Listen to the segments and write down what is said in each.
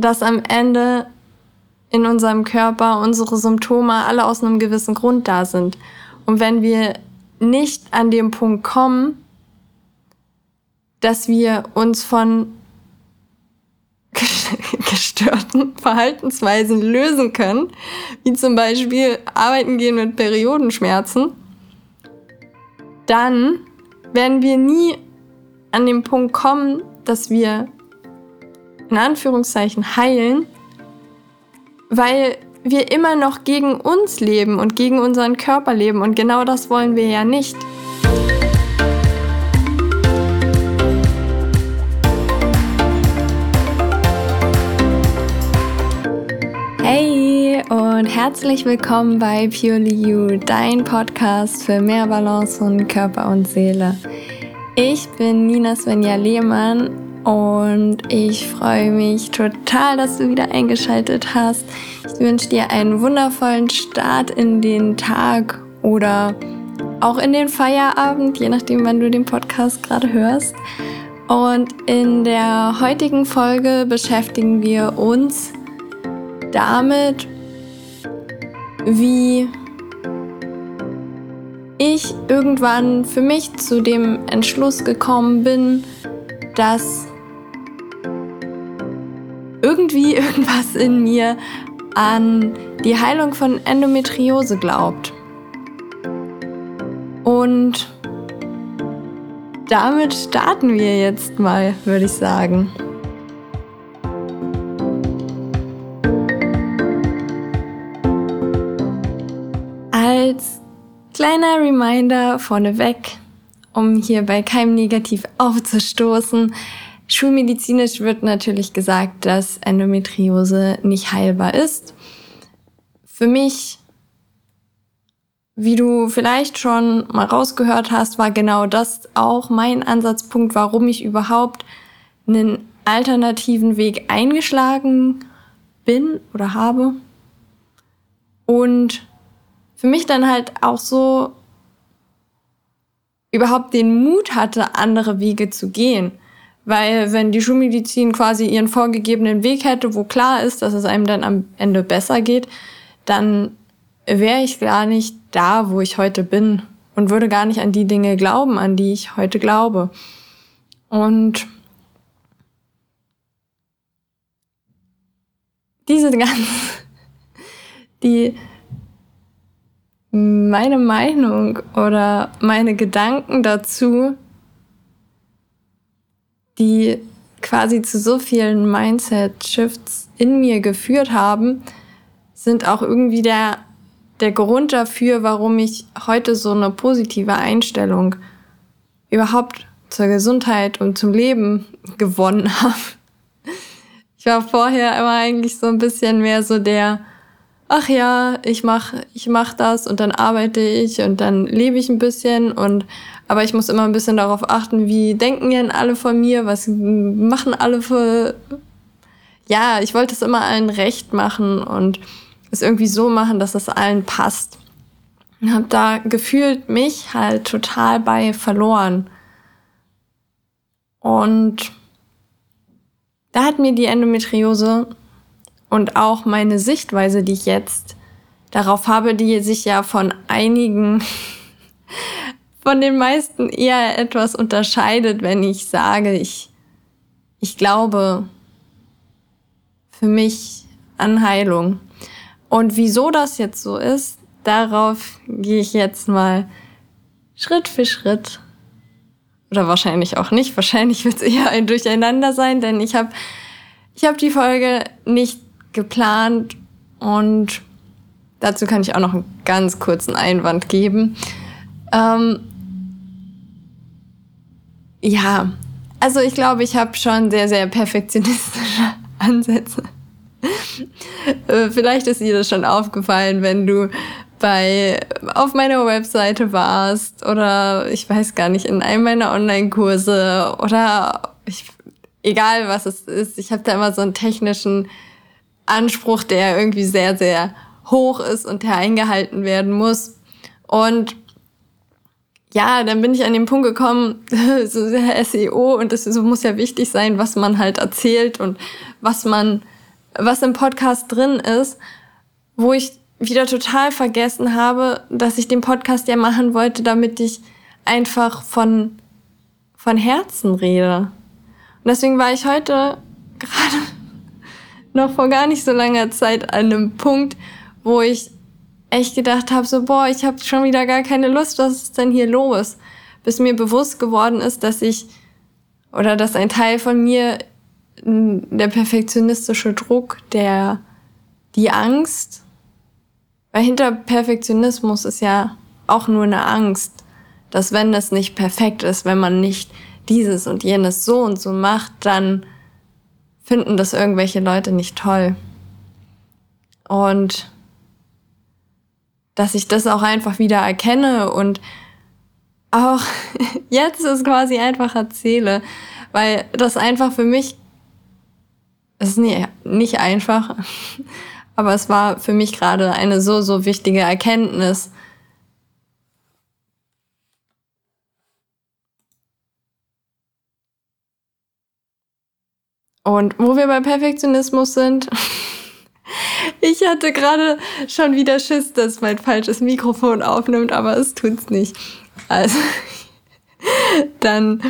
dass am Ende in unserem Körper unsere Symptome alle aus einem gewissen Grund da sind. Und wenn wir nicht an dem Punkt kommen, dass wir uns von gestörten Verhaltensweisen lösen können, wie zum Beispiel arbeiten gehen mit Periodenschmerzen, dann werden wir nie an den Punkt kommen, dass wir in Anführungszeichen heilen, weil wir immer noch gegen uns leben und gegen unseren Körper leben und genau das wollen wir ja nicht. Hey und herzlich willkommen bei Purely You, dein Podcast für mehr Balance von Körper und Seele. Ich bin Nina Svenja Lehmann und ich freue mich total, dass du wieder eingeschaltet hast. Ich wünsche dir einen wundervollen Start in den Tag oder auch in den Feierabend, je nachdem, wann du den Podcast gerade hörst. Und in der heutigen Folge beschäftigen wir uns damit, wie ich irgendwann für mich zu dem Entschluss gekommen bin, dass irgendwie irgendwas in mir an die Heilung von Endometriose glaubt. Und damit starten wir jetzt mal, würde ich sagen. Als kleiner Reminder vorneweg, um hier bei keinem negativ aufzustoßen, schulmedizinisch wird natürlich gesagt, dass Endometriose nicht heilbar ist. Für mich, wie du vielleicht schon mal rausgehört hast, war genau das auch mein Ansatzpunkt, warum ich überhaupt einen alternativen Weg eingeschlagen bin oder habe. Und für mich dann halt auch so überhaupt den Mut hatte, andere Wege zu gehen. Weil wenn die Schulmedizin quasi ihren vorgegebenen Weg hätte, wo klar ist, dass es einem dann am Ende besser geht, dann wäre ich gar nicht da, wo ich heute bin und würde gar nicht an die Dinge glauben, an die ich heute glaube. Und diese ganzen, die meine Meinung oder meine Gedanken dazu, die quasi zu so vielen Mindset-Shifts in mir geführt haben, sind auch irgendwie der, der Grund dafür, warum ich heute so eine positive Einstellung überhaupt zur Gesundheit und zum Leben gewonnen habe. Ich war vorher immer eigentlich so ein bisschen mehr so der, ach ja, ich mach, ich mach das und dann arbeite ich und dann lebe ich ein bisschen und aber ich muss immer ein bisschen darauf achten, wie denken denn alle von mir, was machen alle für ja, ich wollte es immer allen recht machen und es irgendwie so machen, dass es allen passt. Und habe da gefühlt mich halt total bei verloren. Und da hat mir die Endometriose und auch meine Sichtweise, die ich jetzt darauf habe, die sich ja von einigen, von den meisten eher etwas unterscheidet, wenn ich sage, ich, ich glaube für mich an Heilung. Und wieso das jetzt so ist, darauf gehe ich jetzt mal Schritt für Schritt. Oder wahrscheinlich auch nicht. Wahrscheinlich wird es eher ein Durcheinander sein, denn ich habe ich hab die Folge nicht geplant und dazu kann ich auch noch einen ganz kurzen Einwand geben. Ähm, ja, also ich glaube, ich habe schon sehr, sehr perfektionistische Ansätze. Äh, vielleicht ist dir das schon aufgefallen, wenn du bei auf meiner Webseite warst oder ich weiß gar nicht in einem meiner Online-Kurse oder ich, egal was es ist, ich habe da immer so einen technischen Anspruch, der irgendwie sehr, sehr hoch ist und der eingehalten werden muss. Und ja, dann bin ich an den Punkt gekommen, so SEO und es muss ja wichtig sein, was man halt erzählt und was man was im Podcast drin ist, wo ich wieder total vergessen habe, dass ich den Podcast ja machen wollte, damit ich einfach von, von Herzen rede. Und deswegen war ich heute gerade noch vor gar nicht so langer Zeit an einem Punkt, wo ich echt gedacht habe, so, boah, ich habe schon wieder gar keine Lust, was ist denn hier los? Bis mir bewusst geworden ist, dass ich oder dass ein Teil von mir der perfektionistische Druck, der die Angst, weil hinter Perfektionismus ist ja auch nur eine Angst, dass wenn das nicht perfekt ist, wenn man nicht dieses und jenes so und so macht, dann finden das irgendwelche Leute nicht toll. Und dass ich das auch einfach wieder erkenne und auch jetzt es quasi einfach erzähle, weil das einfach für mich es ist nicht einfach, aber es war für mich gerade eine so, so wichtige Erkenntnis. Und wo wir bei Perfektionismus sind, ich hatte gerade schon wieder Schiss, dass mein falsches Mikrofon aufnimmt, aber es tut's nicht. Also, dann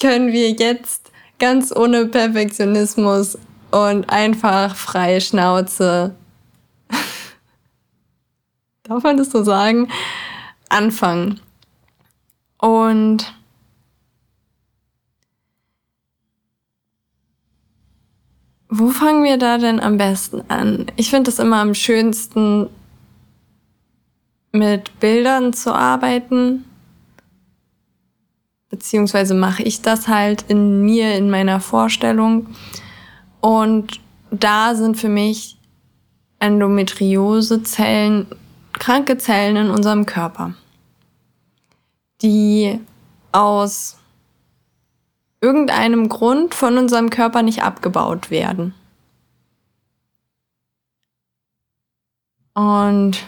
können wir jetzt ganz ohne Perfektionismus und einfach freie Schnauze, darf man das so sagen, anfangen. Und wo fangen wir da denn am besten an? Ich finde es immer am schönsten, mit Bildern zu arbeiten. Beziehungsweise mache ich das halt in mir, in meiner Vorstellung. Und da sind für mich Endometriosezellen kranke Zellen in unserem Körper, die aus irgendeinem Grund von unserem Körper nicht abgebaut werden. Und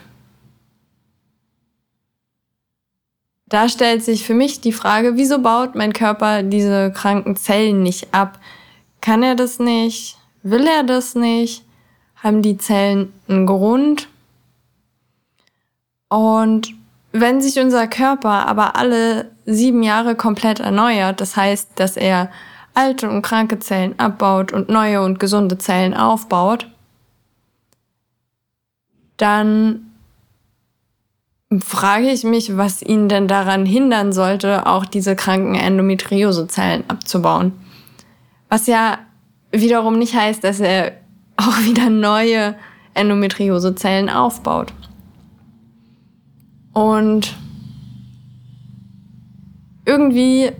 da stellt sich für mich die Frage, wieso baut mein Körper diese kranken Zellen nicht ab? Kann er das nicht? Will er das nicht? Haben die Zellen einen Grund? Und wenn sich unser Körper aber alle sieben Jahre komplett erneuert, das heißt, dass er alte und kranke Zellen abbaut und neue und gesunde Zellen aufbaut, dann frage ich mich, was ihn denn daran hindern sollte, auch diese kranken Endometriosezellen abzubauen. Was ja wiederum nicht heißt, dass er auch wieder neue Endometriosezellen aufbaut. Und irgendwie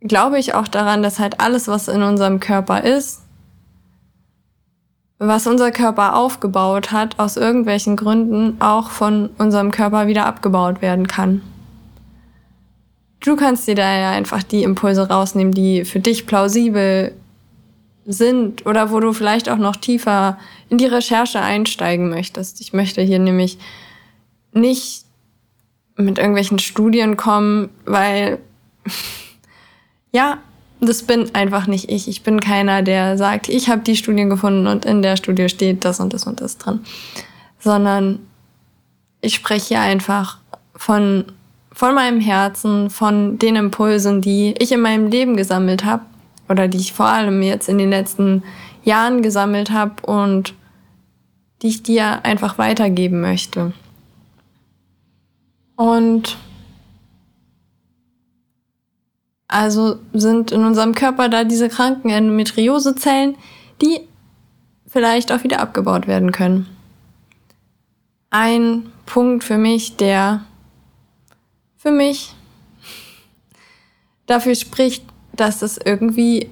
glaube ich auch daran, dass halt alles, was in unserem Körper ist, was unser Körper aufgebaut hat, aus irgendwelchen Gründen auch von unserem Körper wieder abgebaut werden kann. Du kannst dir da ja einfach die Impulse rausnehmen, die für dich plausibel sind oder wo du vielleicht auch noch tiefer in die Recherche einsteigen möchtest. Ich möchte hier nämlich nicht mit irgendwelchen Studien kommen, weil ja, das bin einfach nicht ich. Ich bin keiner, der sagt, ich habe die Studien gefunden und in der Studie steht das und das und das drin, sondern ich spreche hier einfach von von meinem Herzen, von den Impulsen, die ich in meinem Leben gesammelt habe oder die ich vor allem jetzt in den letzten Jahren gesammelt habe und die ich dir einfach weitergeben möchte. Und also sind in unserem Körper da diese kranken Endometriosezellen, die vielleicht auch wieder abgebaut werden können. Ein Punkt für mich, der für mich dafür spricht, dass es irgendwie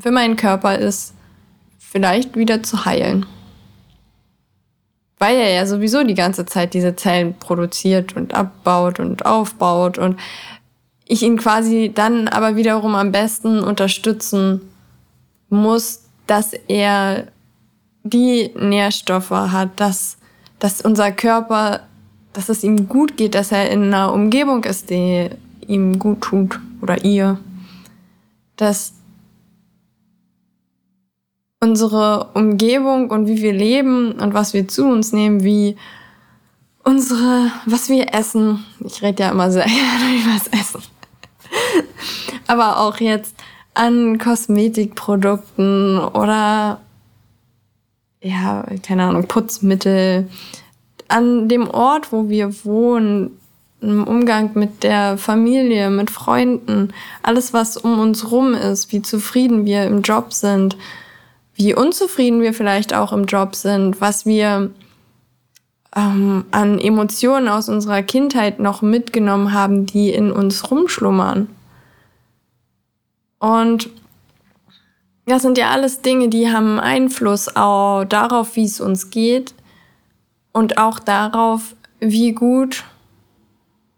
für meinen Körper ist, vielleicht wieder zu heilen. Weil er ja sowieso die ganze Zeit diese Zellen produziert und abbaut und aufbaut und ich ihn quasi dann aber wiederum am besten unterstützen muss, dass er die Nährstoffe hat, dass, dass unser Körper dass es ihm gut geht, dass er in einer Umgebung ist, die ihm gut tut oder ihr. Dass unsere Umgebung und wie wir leben und was wir zu uns nehmen, wie unsere, was wir essen. Ich rede ja immer sehr gerne über das Essen. Aber auch jetzt an Kosmetikprodukten oder ja, keine Ahnung, Putzmittel, an dem Ort, wo wir wohnen, im Umgang mit der Familie, mit Freunden, alles, was um uns rum ist, wie zufrieden wir im Job sind, wie unzufrieden wir vielleicht auch im Job sind, was wir ähm, an Emotionen aus unserer Kindheit noch mitgenommen haben, die in uns rumschlummern. Und das sind ja alles Dinge, die haben Einfluss auch darauf, wie es uns geht und auch darauf, wie gut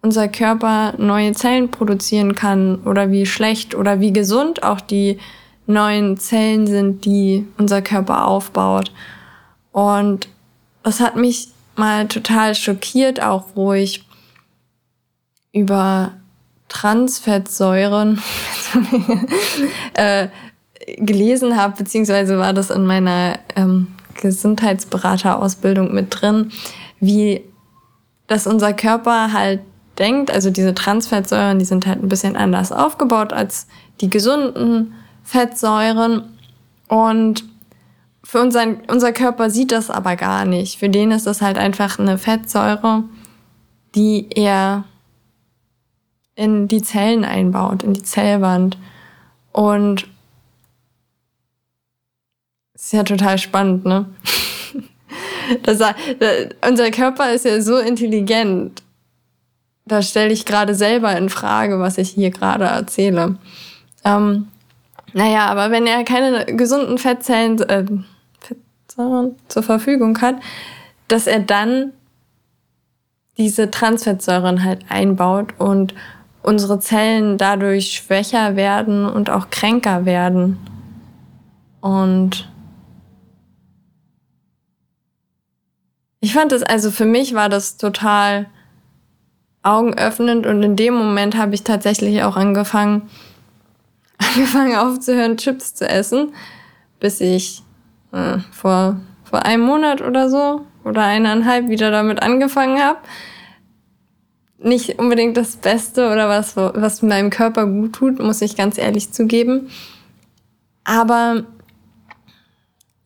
unser Körper neue Zellen produzieren kann oder wie schlecht oder wie gesund auch die neuen Zellen sind, die unser Körper aufbaut. Und das hat mich mal total schockiert, auch wo ich über Transfettsäuren äh, gelesen habe, beziehungsweise war das in meiner ähm, Gesundheitsberaterausbildung mit drin, wie dass unser Körper halt denkt, also diese Transfettsäuren, die sind halt ein bisschen anders aufgebaut als die gesunden Fettsäuren und für unseren, unser Körper sieht das aber gar nicht. Für den ist das halt einfach eine Fettsäure, die er in die Zellen einbaut, in die Zellwand. Und ist ja total spannend, ne? Das, unser Körper ist ja so intelligent. Da stelle ich gerade selber in Frage, was ich hier gerade erzähle. Ähm, naja, aber wenn er keine gesunden Fettzellen, äh, Fettsäuren zur Verfügung hat, dass er dann diese Transfettsäuren halt einbaut und unsere Zellen dadurch schwächer werden und auch kränker werden. Und ich fand es, also für mich war das total augenöffnend und in dem Moment habe ich tatsächlich auch angefangen, angefangen aufzuhören, Chips zu essen, bis ich äh, vor, vor einem Monat oder so oder eineinhalb wieder damit angefangen habe nicht unbedingt das Beste oder was, was meinem Körper gut tut, muss ich ganz ehrlich zugeben. Aber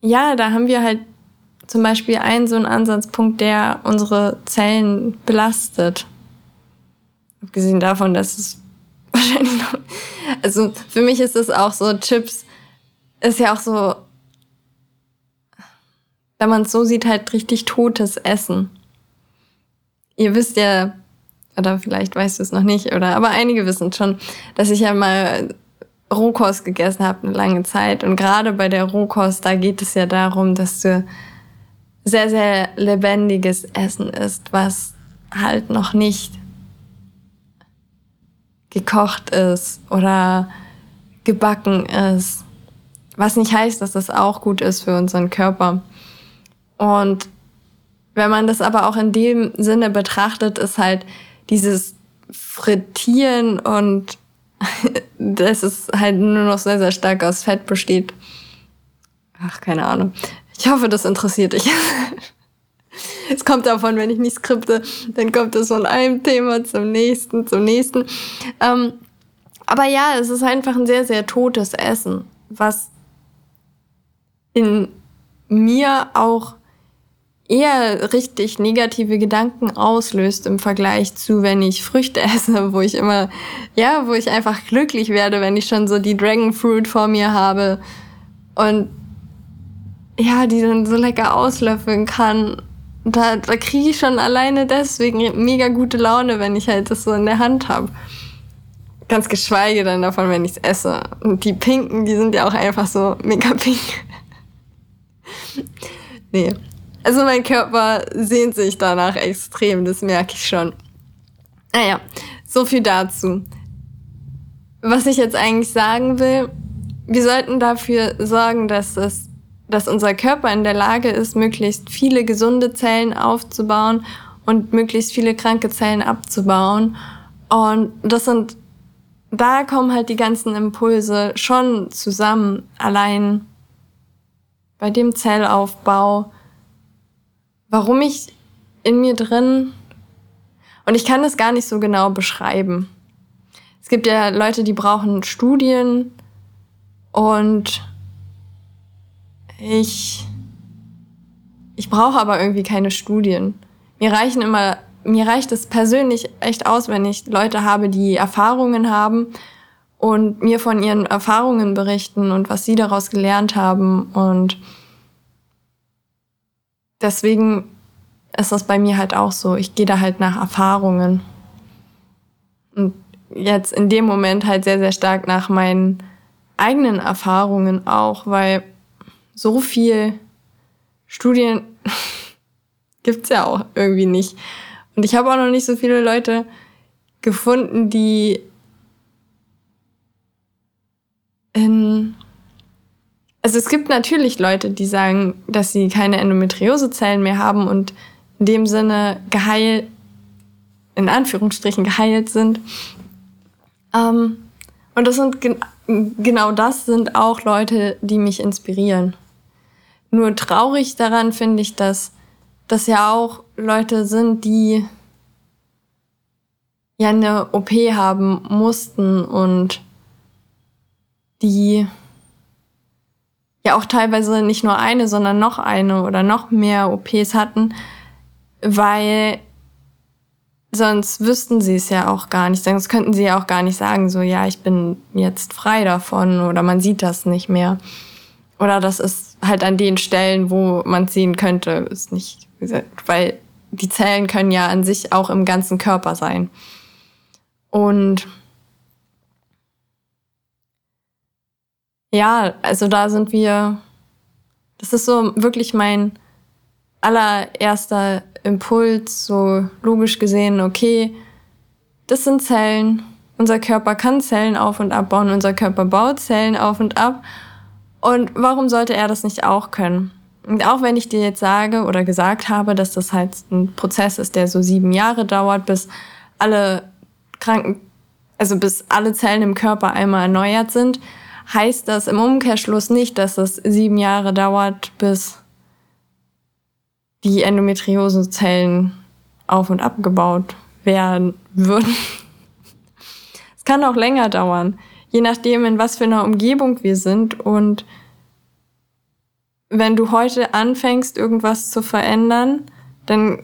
ja, da haben wir halt zum Beispiel einen so einen Ansatzpunkt, der unsere Zellen belastet. Abgesehen davon, dass es wahrscheinlich noch, also für mich ist es auch so, Chips ist ja auch so, wenn man es so sieht, halt richtig totes Essen. Ihr wisst ja, oder vielleicht weißt du es noch nicht, oder aber einige wissen schon, dass ich ja mal Rohkost gegessen habe eine lange Zeit. Und gerade bei der Rohkost, da geht es ja darum, dass du sehr, sehr lebendiges Essen isst, was halt noch nicht gekocht ist oder gebacken ist. Was nicht heißt, dass das auch gut ist für unseren Körper. Und wenn man das aber auch in dem Sinne betrachtet, ist halt dieses Frittieren und dass es halt nur noch sehr, sehr stark aus Fett besteht. Ach, keine Ahnung. Ich hoffe, das interessiert dich. es kommt davon, wenn ich nicht skripte, dann kommt es von einem Thema zum nächsten, zum nächsten. Ähm, aber ja, es ist einfach ein sehr, sehr totes Essen, was in mir auch eher richtig negative Gedanken auslöst im Vergleich zu, wenn ich Früchte esse, wo ich immer, ja, wo ich einfach glücklich werde, wenn ich schon so die Dragon Fruit vor mir habe und ja, die dann so lecker auslöffeln kann. Da, da kriege ich schon alleine deswegen mega gute Laune, wenn ich halt das so in der Hand habe. Ganz geschweige dann davon, wenn ich es esse. Und die Pinken, die sind ja auch einfach so mega pink. nee, also mein Körper sehnt sich danach extrem, das merke ich schon. Naja, so viel dazu. Was ich jetzt eigentlich sagen will, wir sollten dafür sorgen, dass es, dass unser Körper in der Lage ist, möglichst viele gesunde Zellen aufzubauen und möglichst viele kranke Zellen abzubauen. Und das sind, da kommen halt die ganzen Impulse schon zusammen. Allein bei dem Zellaufbau, warum ich in mir drin, und ich kann das gar nicht so genau beschreiben. Es gibt ja Leute, die brauchen Studien und ich, ich brauche aber irgendwie keine Studien. Mir reichen immer, mir reicht es persönlich echt aus, wenn ich Leute habe, die Erfahrungen haben und mir von ihren Erfahrungen berichten und was sie daraus gelernt haben. Und deswegen ist das bei mir halt auch so. Ich gehe da halt nach Erfahrungen. Und jetzt in dem Moment halt sehr, sehr stark nach meinen eigenen Erfahrungen auch, weil so viel Studien gibt's ja auch irgendwie nicht. Und ich habe auch noch nicht so viele Leute gefunden, die in also es gibt natürlich Leute, die sagen, dass sie keine Endometriosezellen mehr haben und in dem Sinne geheilt, in Anführungsstrichen geheilt sind. Ähm, und das sind genau das sind auch Leute, die mich inspirieren. Nur traurig daran finde ich, dass das ja auch Leute sind, die ja eine OP haben mussten und die ja auch teilweise nicht nur eine, sondern noch eine oder noch mehr OPs hatten, weil sonst wüssten sie es ja auch gar nicht. Sonst könnten sie ja auch gar nicht sagen, so ja, ich bin jetzt frei davon oder man sieht das nicht mehr. Oder das ist halt an den Stellen, wo man es sehen könnte, ist nicht, weil die Zellen können ja an sich auch im ganzen Körper sein. Und ja, also da sind wir, das ist so wirklich mein allererster Impuls, so logisch gesehen, okay, das sind Zellen, unser Körper kann Zellen auf und abbauen, unser Körper baut Zellen auf und ab. Und warum sollte er das nicht auch können? Und auch wenn ich dir jetzt sage oder gesagt habe, dass das halt ein Prozess ist, der so sieben Jahre dauert, bis alle Kranken, also bis alle Zellen im Körper einmal erneuert sind, heißt das im Umkehrschluss nicht, dass es sieben Jahre dauert, bis die Endometriosezellen auf und abgebaut werden würden. Es kann auch länger dauern, je nachdem, in was für einer Umgebung wir sind. Und wenn du heute anfängst, irgendwas zu verändern, dann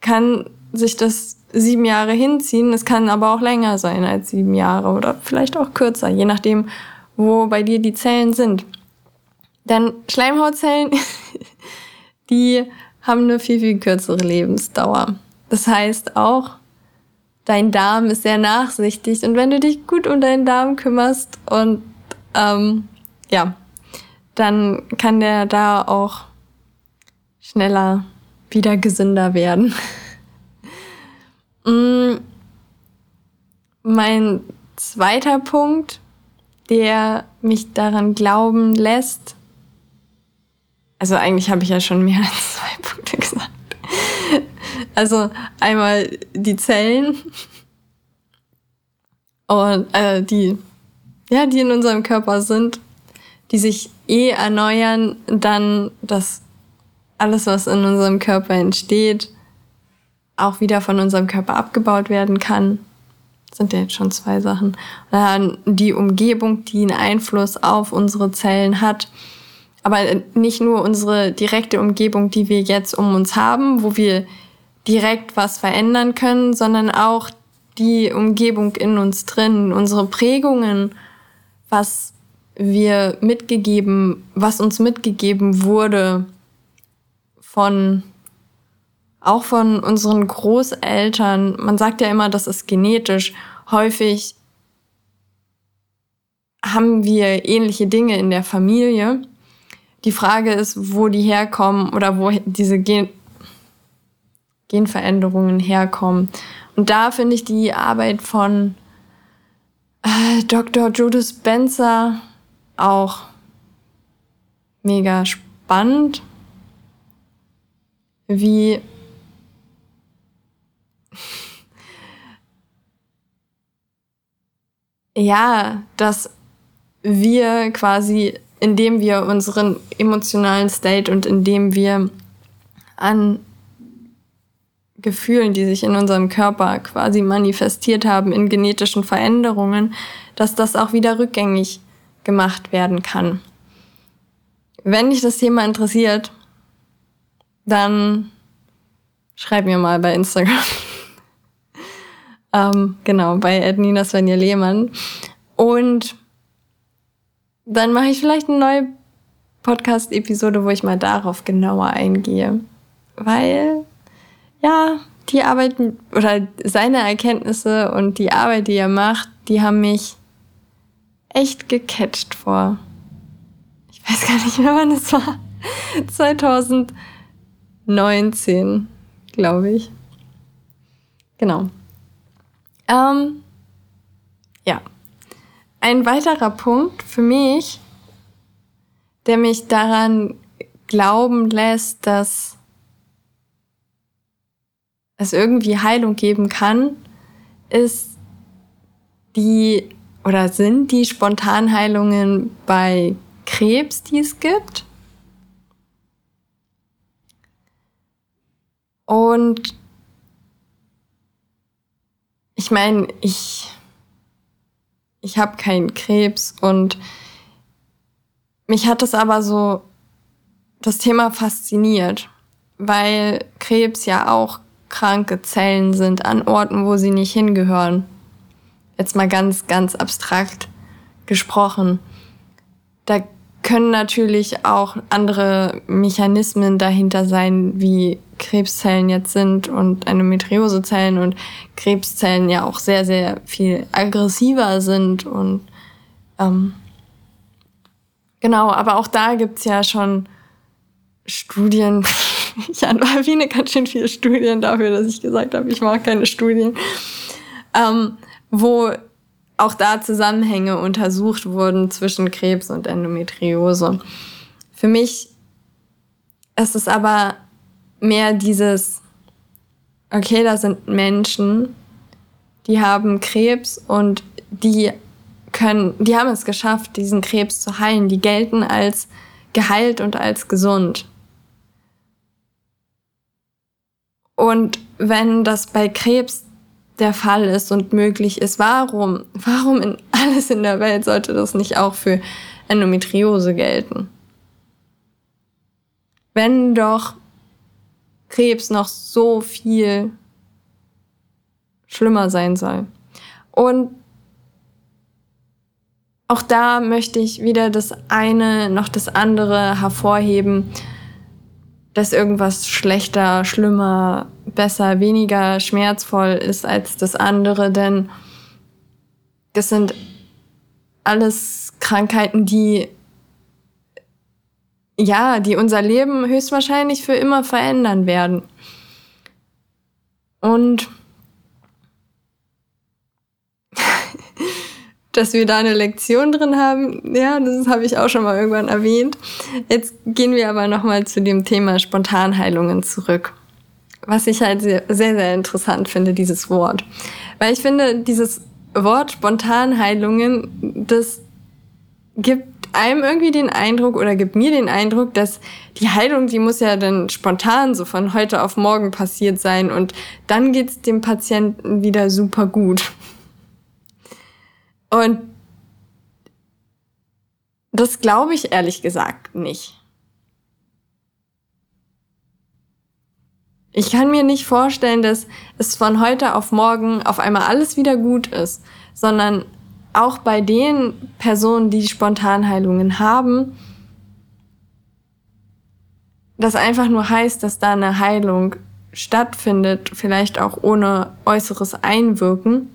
kann sich das sieben Jahre hinziehen. Es kann aber auch länger sein als sieben Jahre oder vielleicht auch kürzer, je nachdem, wo bei dir die Zellen sind. Denn Schleimhautzellen, die haben eine viel, viel kürzere Lebensdauer. Das heißt auch, dein Darm ist sehr nachsichtig und wenn du dich gut um deinen Darm kümmerst und ähm, ja, dann kann der da auch schneller wieder gesünder werden. Mm, mein zweiter Punkt der mich daran glauben lässt. Also eigentlich habe ich ja schon mehr als zwei Punkte. Also einmal die Zellen und äh, die ja, die in unserem Körper sind, die sich eh erneuern, dann dass alles, was in unserem Körper entsteht, auch wieder von unserem Körper abgebaut werden kann sind ja jetzt schon zwei Sachen. Dann die Umgebung, die einen Einfluss auf unsere Zellen hat. Aber nicht nur unsere direkte Umgebung, die wir jetzt um uns haben, wo wir direkt was verändern können, sondern auch die Umgebung in uns drin, unsere Prägungen, was wir mitgegeben, was uns mitgegeben wurde von auch von unseren Großeltern. Man sagt ja immer, das ist genetisch. Häufig haben wir ähnliche Dinge in der Familie. Die Frage ist, wo die herkommen oder wo diese Genveränderungen herkommen. Und da finde ich die Arbeit von äh, Dr. Judith Spencer auch mega spannend, wie ja, dass wir quasi indem wir unseren emotionalen State und indem wir an Gefühlen, die sich in unserem Körper quasi manifestiert haben, in genetischen Veränderungen, dass das auch wieder rückgängig gemacht werden kann. Wenn dich das Thema interessiert, dann schreib mir mal bei Instagram. ähm, genau, bei Ednina Svenja Lehmann. Und dann mache ich vielleicht eine neue Podcast-Episode, wo ich mal darauf genauer eingehe. Weil, ja, die Arbeit oder seine Erkenntnisse und die Arbeit, die er macht, die haben mich echt gecatcht vor. Ich weiß gar nicht mehr, wann es war. 2019, glaube ich. Genau. Ähm, ja. Ein weiterer Punkt für mich, der mich daran glauben lässt, dass es irgendwie Heilung geben kann, ist die oder sind die Spontanheilungen bei Krebs, die es gibt. Und ich meine, ich, ich habe keinen Krebs und mich hat es aber so das Thema fasziniert, weil Krebs ja auch kranke Zellen sind an Orten, wo sie nicht hingehören. Jetzt mal ganz, ganz abstrakt gesprochen. Da können natürlich auch andere Mechanismen dahinter sein, wie Krebszellen jetzt sind und Endometriosezellen und Krebszellen ja auch sehr, sehr viel aggressiver sind und ähm, genau, aber auch da gibt's ja schon Studien. ich erwähne ganz schön viele Studien dafür, dass ich gesagt habe, ich mache keine Studien, ähm, wo auch da Zusammenhänge untersucht wurden zwischen Krebs und Endometriose. Für mich ist es aber mehr dieses, okay, da sind Menschen, die haben Krebs und die können, die haben es geschafft, diesen Krebs zu heilen. Die gelten als geheilt und als gesund. Und wenn das bei Krebs der Fall ist und möglich ist, warum, warum in alles in der Welt sollte das nicht auch für Endometriose gelten? Wenn doch Krebs noch so viel schlimmer sein soll. Und auch da möchte ich weder das eine noch das andere hervorheben, dass irgendwas schlechter, schlimmer, besser, weniger schmerzvoll ist als das andere, denn das sind alles Krankheiten, die ja, die unser Leben höchstwahrscheinlich für immer verändern werden. Und dass wir da eine Lektion drin haben, ja, das habe ich auch schon mal irgendwann erwähnt. Jetzt gehen wir aber nochmal zu dem Thema Spontanheilungen zurück. Was ich halt sehr, sehr, sehr interessant finde, dieses Wort. Weil ich finde, dieses Wort Spontanheilungen, das gibt einem irgendwie den Eindruck oder gibt mir den Eindruck, dass die Heilung, die muss ja dann spontan so von heute auf morgen passiert sein und dann geht's dem Patienten wieder super gut. Und das glaube ich ehrlich gesagt nicht. Ich kann mir nicht vorstellen, dass es von heute auf morgen auf einmal alles wieder gut ist, sondern auch bei den Personen, die Spontanheilungen haben, das einfach nur heißt, dass da eine Heilung stattfindet, vielleicht auch ohne äußeres Einwirken,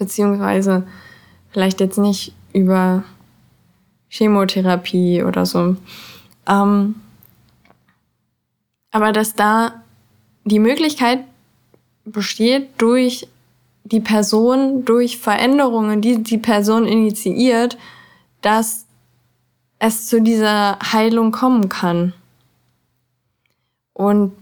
beziehungsweise vielleicht jetzt nicht über Chemotherapie oder so. Ähm, aber dass da die Möglichkeit besteht, durch die Person durch Veränderungen, die die Person initiiert, dass es zu dieser Heilung kommen kann. Und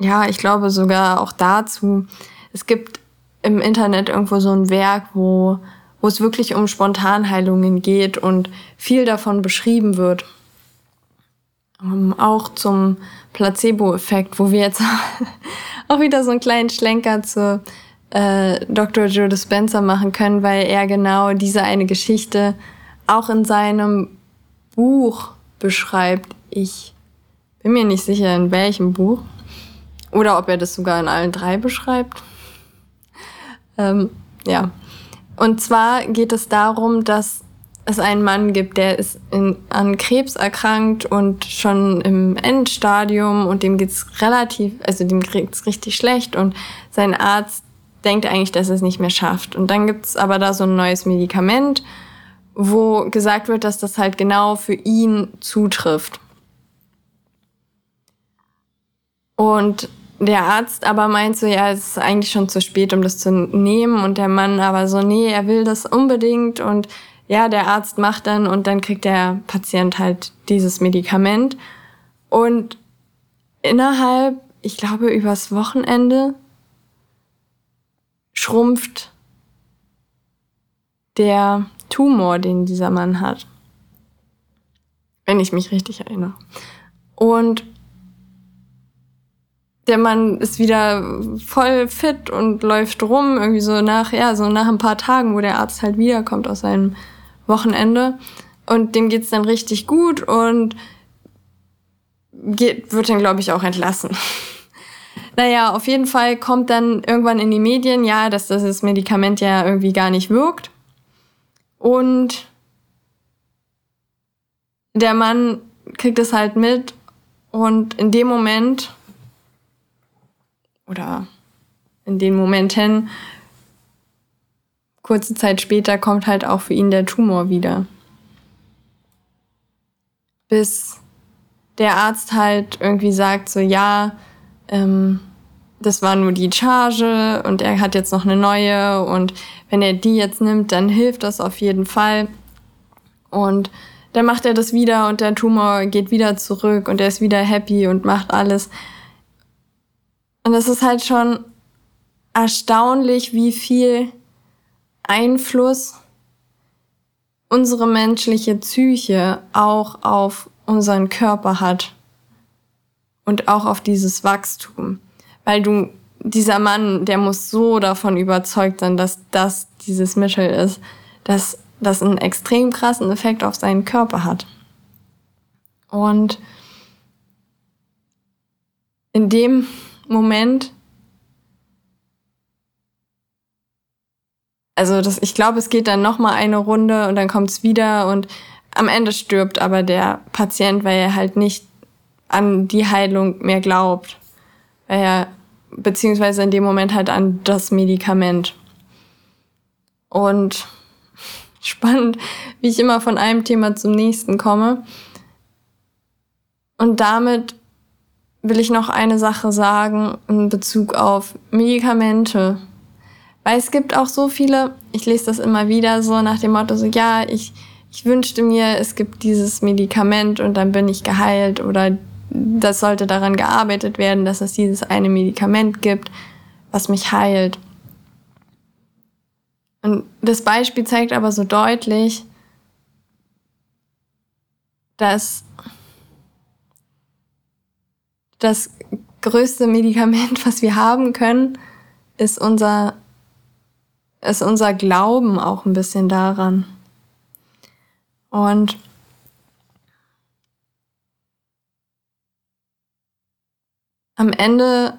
ja, ich glaube sogar auch dazu, es gibt im Internet irgendwo so ein Werk, wo wo es wirklich um Spontanheilungen geht und viel davon beschrieben wird. Um, auch zum Placebo-Effekt, wo wir jetzt auch wieder so einen kleinen Schlenker zu äh, Dr. Joe Dispenza machen können, weil er genau diese eine Geschichte auch in seinem Buch beschreibt. Ich bin mir nicht sicher, in welchem Buch. Oder ob er das sogar in allen drei beschreibt. Ähm, ja. Und zwar geht es darum, dass es einen Mann gibt, der ist in, an Krebs erkrankt und schon im Endstadium und dem geht's relativ, also dem geht's richtig schlecht und sein Arzt denkt eigentlich, dass er es nicht mehr schafft. Und dann gibt's aber da so ein neues Medikament, wo gesagt wird, dass das halt genau für ihn zutrifft. Und der Arzt aber meint so, ja, es ist eigentlich schon zu spät, um das zu nehmen. Und der Mann aber so, nee, er will das unbedingt. Und ja, der Arzt macht dann und dann kriegt der Patient halt dieses Medikament. Und innerhalb, ich glaube, übers Wochenende schrumpft der Tumor, den dieser Mann hat. Wenn ich mich richtig erinnere. Und der Mann ist wieder voll fit und läuft rum, irgendwie so nach, ja, so nach ein paar Tagen, wo der Arzt halt wiederkommt aus seinem Wochenende. Und dem geht's dann richtig gut und geht, wird dann, glaube ich, auch entlassen. naja, auf jeden Fall kommt dann irgendwann in die Medien, ja, dass das Medikament ja irgendwie gar nicht wirkt. Und der Mann kriegt es halt mit und in dem Moment oder in den Momenten, kurze Zeit später, kommt halt auch für ihn der Tumor wieder. Bis der Arzt halt irgendwie sagt, so ja, ähm, das war nur die Charge und er hat jetzt noch eine neue und wenn er die jetzt nimmt, dann hilft das auf jeden Fall. Und dann macht er das wieder und der Tumor geht wieder zurück und er ist wieder happy und macht alles. Und es ist halt schon erstaunlich, wie viel Einfluss unsere menschliche Psyche auch auf unseren Körper hat und auch auf dieses Wachstum. Weil du, dieser Mann, der muss so davon überzeugt sein, dass das dieses Mittel ist, dass das einen extrem krassen Effekt auf seinen Körper hat. Und in dem Moment. Also das, ich glaube, es geht dann noch mal eine Runde und dann kommt es wieder und am Ende stirbt aber der Patient, weil er halt nicht an die Heilung mehr glaubt, weil er beziehungsweise in dem Moment halt an das Medikament. Und spannend, wie ich immer von einem Thema zum nächsten komme. Und damit will ich noch eine Sache sagen in Bezug auf Medikamente. Weil es gibt auch so viele, ich lese das immer wieder so nach dem Motto, so ja, ich, ich wünschte mir, es gibt dieses Medikament und dann bin ich geheilt oder das sollte daran gearbeitet werden, dass es dieses eine Medikament gibt, was mich heilt. Und das Beispiel zeigt aber so deutlich, dass das größte Medikament, was wir haben können, ist unser, ist unser Glauben auch ein bisschen daran. Und am Ende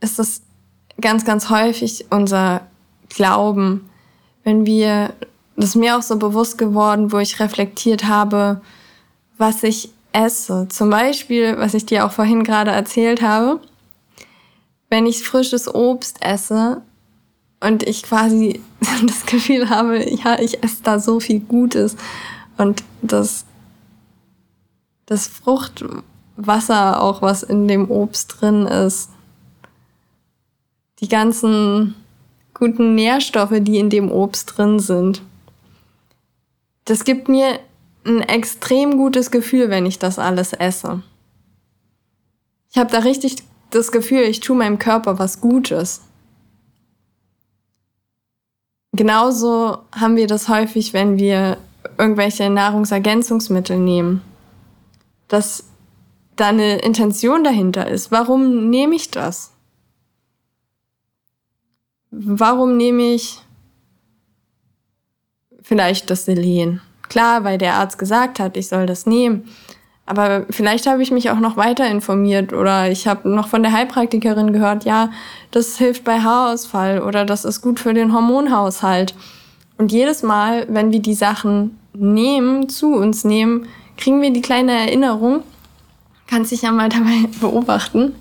ist es ganz, ganz häufig unser Glauben, wenn wir, das ist mir auch so bewusst geworden, wo ich reflektiert habe, was ich esse. Zum Beispiel, was ich dir auch vorhin gerade erzählt habe, wenn ich frisches Obst esse und ich quasi das Gefühl habe, ja, ich esse da so viel Gutes und das, das Fruchtwasser auch, was in dem Obst drin ist, die ganzen guten Nährstoffe, die in dem Obst drin sind. Das gibt mir ein extrem gutes Gefühl, wenn ich das alles esse. Ich habe da richtig das Gefühl, ich tue meinem Körper was Gutes. genauso haben wir das häufig, wenn wir irgendwelche Nahrungsergänzungsmittel nehmen, dass da eine Intention dahinter ist. Warum nehme ich das? Warum nehme ich vielleicht das Selen? Klar, weil der Arzt gesagt hat, ich soll das nehmen. Aber vielleicht habe ich mich auch noch weiter informiert oder ich habe noch von der Heilpraktikerin gehört, ja, das hilft bei Haarausfall oder das ist gut für den Hormonhaushalt. Und jedes Mal, wenn wir die Sachen nehmen, zu uns nehmen, kriegen wir die kleine Erinnerung, kann sich ja mal dabei beobachten,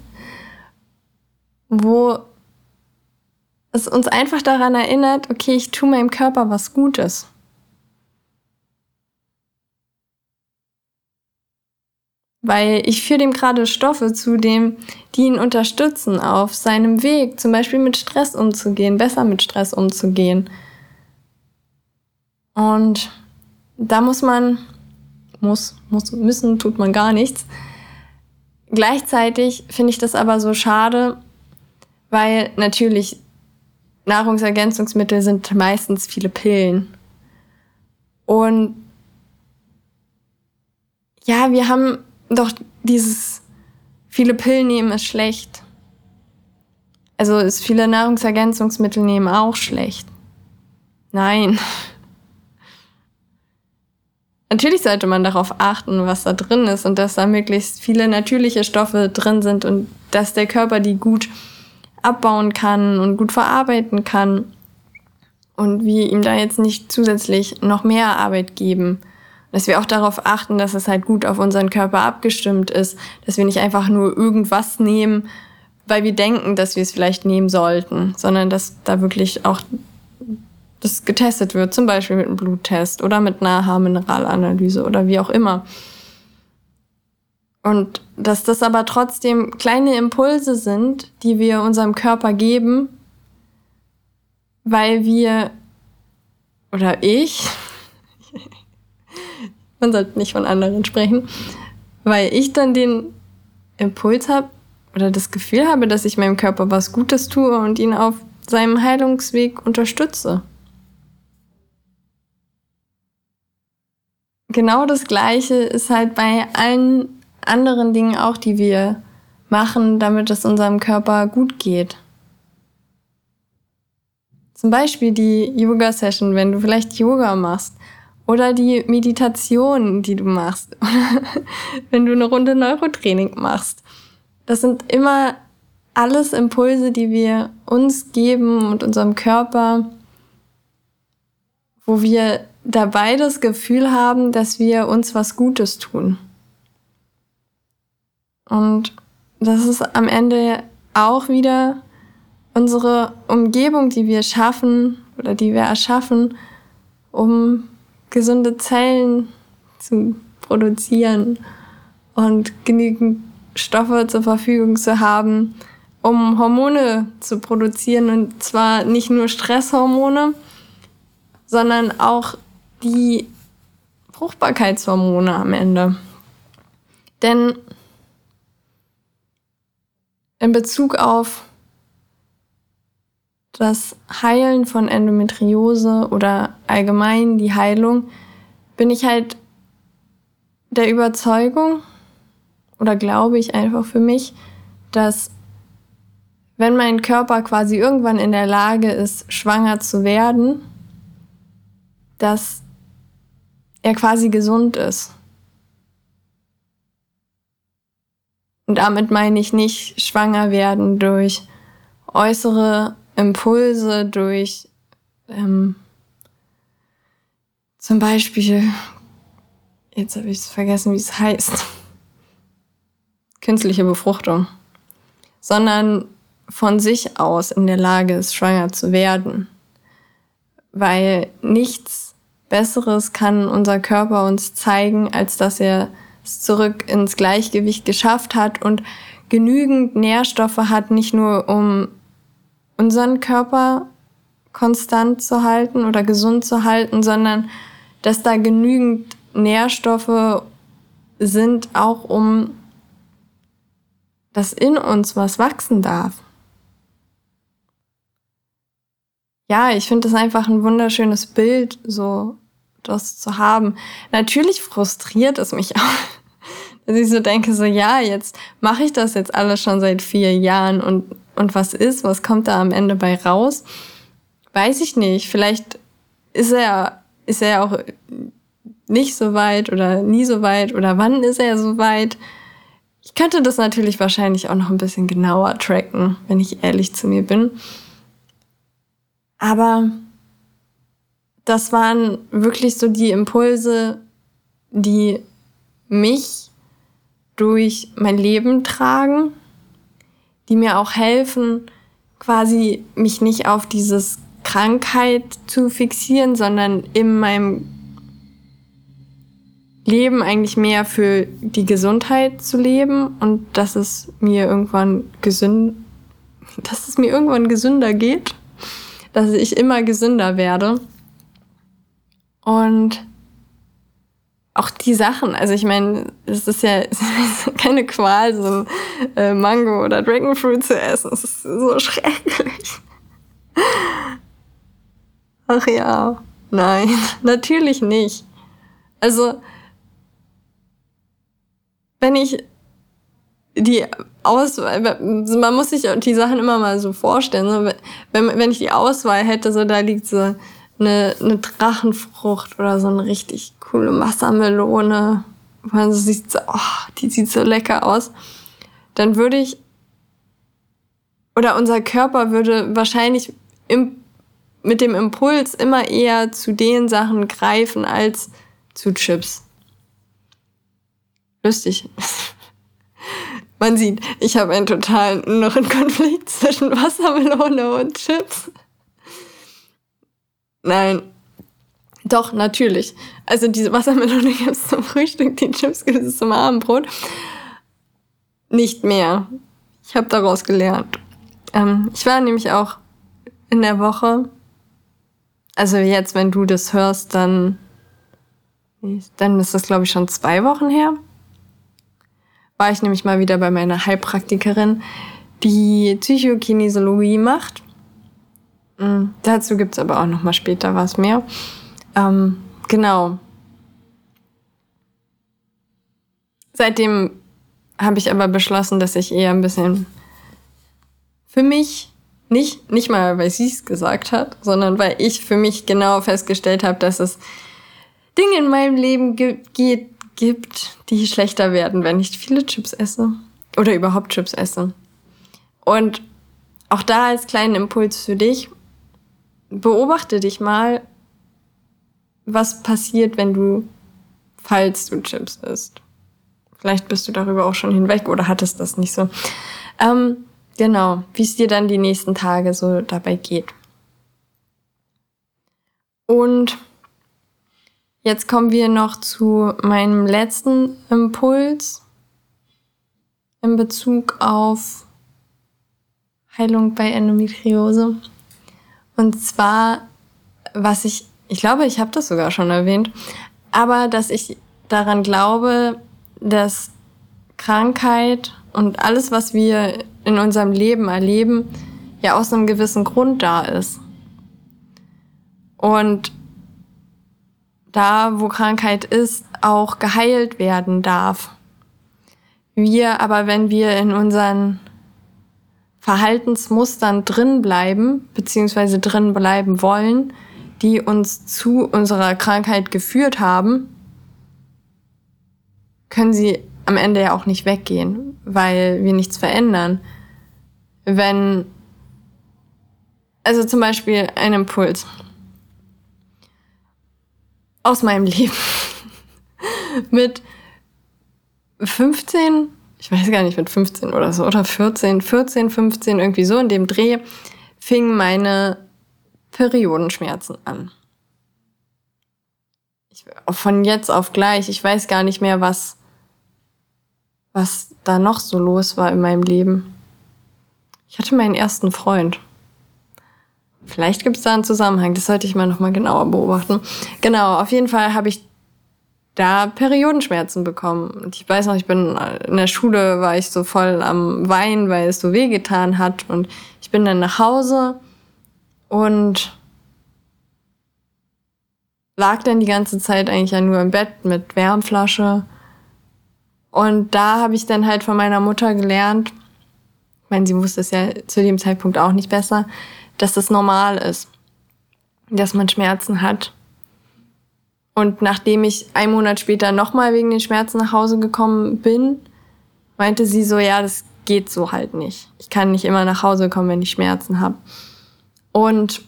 wo es uns einfach daran erinnert, okay, ich tue meinem Körper was Gutes. Weil ich führe dem gerade Stoffe zu, dem, die ihn unterstützen auf seinem Weg, zum Beispiel mit Stress umzugehen, besser mit Stress umzugehen. Und da muss man, muss, muss, müssen tut man gar nichts. Gleichzeitig finde ich das aber so schade, weil natürlich Nahrungsergänzungsmittel sind meistens viele Pillen. Und ja, wir haben doch dieses viele Pillen nehmen ist schlecht. Also ist viele Nahrungsergänzungsmittel nehmen auch schlecht. Nein. Natürlich sollte man darauf achten, was da drin ist und dass da möglichst viele natürliche Stoffe drin sind und dass der Körper die gut abbauen kann und gut verarbeiten kann und wir ihm da jetzt nicht zusätzlich noch mehr Arbeit geben dass wir auch darauf achten, dass es halt gut auf unseren Körper abgestimmt ist, dass wir nicht einfach nur irgendwas nehmen, weil wir denken, dass wir es vielleicht nehmen sollten, sondern dass da wirklich auch das getestet wird, zum Beispiel mit einem Bluttest oder mit einer Haarmineralanalyse oder wie auch immer. Und dass das aber trotzdem kleine Impulse sind, die wir unserem Körper geben, weil wir oder ich man sollte nicht von anderen sprechen, weil ich dann den Impuls habe oder das Gefühl habe, dass ich meinem Körper was Gutes tue und ihn auf seinem Heilungsweg unterstütze. Genau das Gleiche ist halt bei allen anderen Dingen auch, die wir machen, damit es unserem Körper gut geht. Zum Beispiel die Yoga-Session, wenn du vielleicht Yoga machst oder die Meditation, die du machst. Wenn du eine Runde Neurotraining machst. Das sind immer alles Impulse, die wir uns geben und unserem Körper, wo wir dabei das Gefühl haben, dass wir uns was Gutes tun. Und das ist am Ende auch wieder unsere Umgebung, die wir schaffen oder die wir erschaffen, um gesunde Zellen zu produzieren und genügend Stoffe zur Verfügung zu haben, um Hormone zu produzieren und zwar nicht nur Stresshormone, sondern auch die Fruchtbarkeitshormone am Ende. Denn in Bezug auf das Heilen von Endometriose oder allgemein die Heilung bin ich halt der Überzeugung oder glaube ich einfach für mich, dass wenn mein Körper quasi irgendwann in der Lage ist, schwanger zu werden, dass er quasi gesund ist. Und damit meine ich nicht schwanger werden durch äußere Impulse, durch ähm, zum Beispiel, jetzt habe ich es vergessen, wie es heißt, künstliche Befruchtung, sondern von sich aus in der Lage ist, schwanger zu werden. Weil nichts Besseres kann unser Körper uns zeigen, als dass er es zurück ins Gleichgewicht geschafft hat und genügend Nährstoffe hat, nicht nur um unseren Körper konstant zu halten oder gesund zu halten, sondern dass da genügend Nährstoffe sind, auch um dass in uns was wachsen darf. ja, ich finde das einfach ein wunderschönes Bild, so das zu haben. Natürlich frustriert es mich auch, dass ich so denke, so ja, jetzt mache ich das jetzt alles schon seit vier Jahren und, und was ist, was kommt da am Ende bei raus? Weiß ich nicht. Vielleicht ist er, ist er auch nicht so weit oder nie so weit oder wann ist er so weit? Ich könnte das natürlich wahrscheinlich auch noch ein bisschen genauer tracken, wenn ich ehrlich zu mir bin. Aber das waren wirklich so die Impulse, die mich durch mein Leben tragen, die mir auch helfen, quasi mich nicht auf dieses Krankheit zu fixieren, sondern in meinem Leben eigentlich mehr für die Gesundheit zu leben und dass es mir irgendwann gesünd, dass es mir irgendwann gesünder geht, dass ich immer gesünder werde. Und auch die Sachen, also ich meine, es ist ja keine Qual, so ein äh, Mango oder Dragonfruit zu essen. Es ist so schrecklich. Ach ja, nein, natürlich nicht. Also, wenn ich die Auswahl, man muss sich die Sachen immer mal so vorstellen, wenn, wenn ich die Auswahl hätte, so da liegt so eine, eine Drachenfrucht oder so eine richtig coole Wassermelone, man sieht so, oh, die sieht so lecker aus, dann würde ich, oder unser Körper würde wahrscheinlich im, mit dem Impuls immer eher zu den Sachen greifen als zu Chips. Lustig. Man sieht, ich habe einen totalen inneren Konflikt zwischen Wassermelone und Chips. Nein. Doch, natürlich. Also diese Wassermelone gibt es zum Frühstück, die Chips gibt es zum Abendbrot. Nicht mehr. Ich habe daraus gelernt. Ähm, ich war nämlich auch in der Woche, also jetzt, wenn du das hörst, dann, dann ist das, glaube ich, schon zwei Wochen her. War ich nämlich mal wieder bei meiner Heilpraktikerin, die Psychokinesiologie macht. Mhm. Dazu gibt's aber auch noch mal später was mehr. Ähm, genau. Seitdem habe ich aber beschlossen, dass ich eher ein bisschen für mich, nicht, nicht mal, weil sie es gesagt hat, sondern weil ich für mich genau festgestellt habe, dass es Dinge in meinem Leben gibt, gibt, die schlechter werden, wenn ich viele Chips esse. Oder überhaupt Chips esse. Und auch da als kleinen Impuls für dich, beobachte dich mal, was passiert, wenn du, falls du Chips isst. Vielleicht bist du darüber auch schon hinweg oder hattest das nicht so. Ähm, genau, wie es dir dann die nächsten Tage so dabei geht. Und jetzt kommen wir noch zu meinem letzten Impuls in Bezug auf Heilung bei Endometriose. Und zwar, was ich, ich glaube, ich habe das sogar schon erwähnt, aber dass ich daran glaube, dass Krankheit und alles, was wir in unserem Leben erleben, ja aus einem gewissen Grund da ist. Und da, wo Krankheit ist, auch geheilt werden darf. Wir aber, wenn wir in unseren Verhaltensmustern drin bleiben, beziehungsweise drin bleiben wollen, die uns zu unserer Krankheit geführt haben, können sie am Ende ja auch nicht weggehen, weil wir nichts verändern. Wenn, also zum Beispiel ein Impuls aus meinem Leben mit 15 ich weiß gar nicht, mit 15 oder so, oder 14, 14, 15, irgendwie so in dem Dreh, fingen meine Periodenschmerzen an. Ich, von jetzt auf gleich, ich weiß gar nicht mehr, was, was da noch so los war in meinem Leben. Ich hatte meinen ersten Freund. Vielleicht gibt es da einen Zusammenhang, das sollte ich mal nochmal genauer beobachten. Genau, auf jeden Fall habe ich da Periodenschmerzen bekommen. Und ich weiß noch, ich bin in der Schule, war ich so voll am Weinen, weil es so wehgetan hat. Und ich bin dann nach Hause und lag dann die ganze Zeit eigentlich ja nur im Bett mit Wärmflasche. Und da habe ich dann halt von meiner Mutter gelernt, ich meine, sie wusste es ja zu dem Zeitpunkt auch nicht besser, dass das normal ist, dass man Schmerzen hat. Und nachdem ich einen Monat später nochmal wegen den Schmerzen nach Hause gekommen bin, meinte sie so, ja, das geht so halt nicht. Ich kann nicht immer nach Hause kommen, wenn ich Schmerzen habe. Und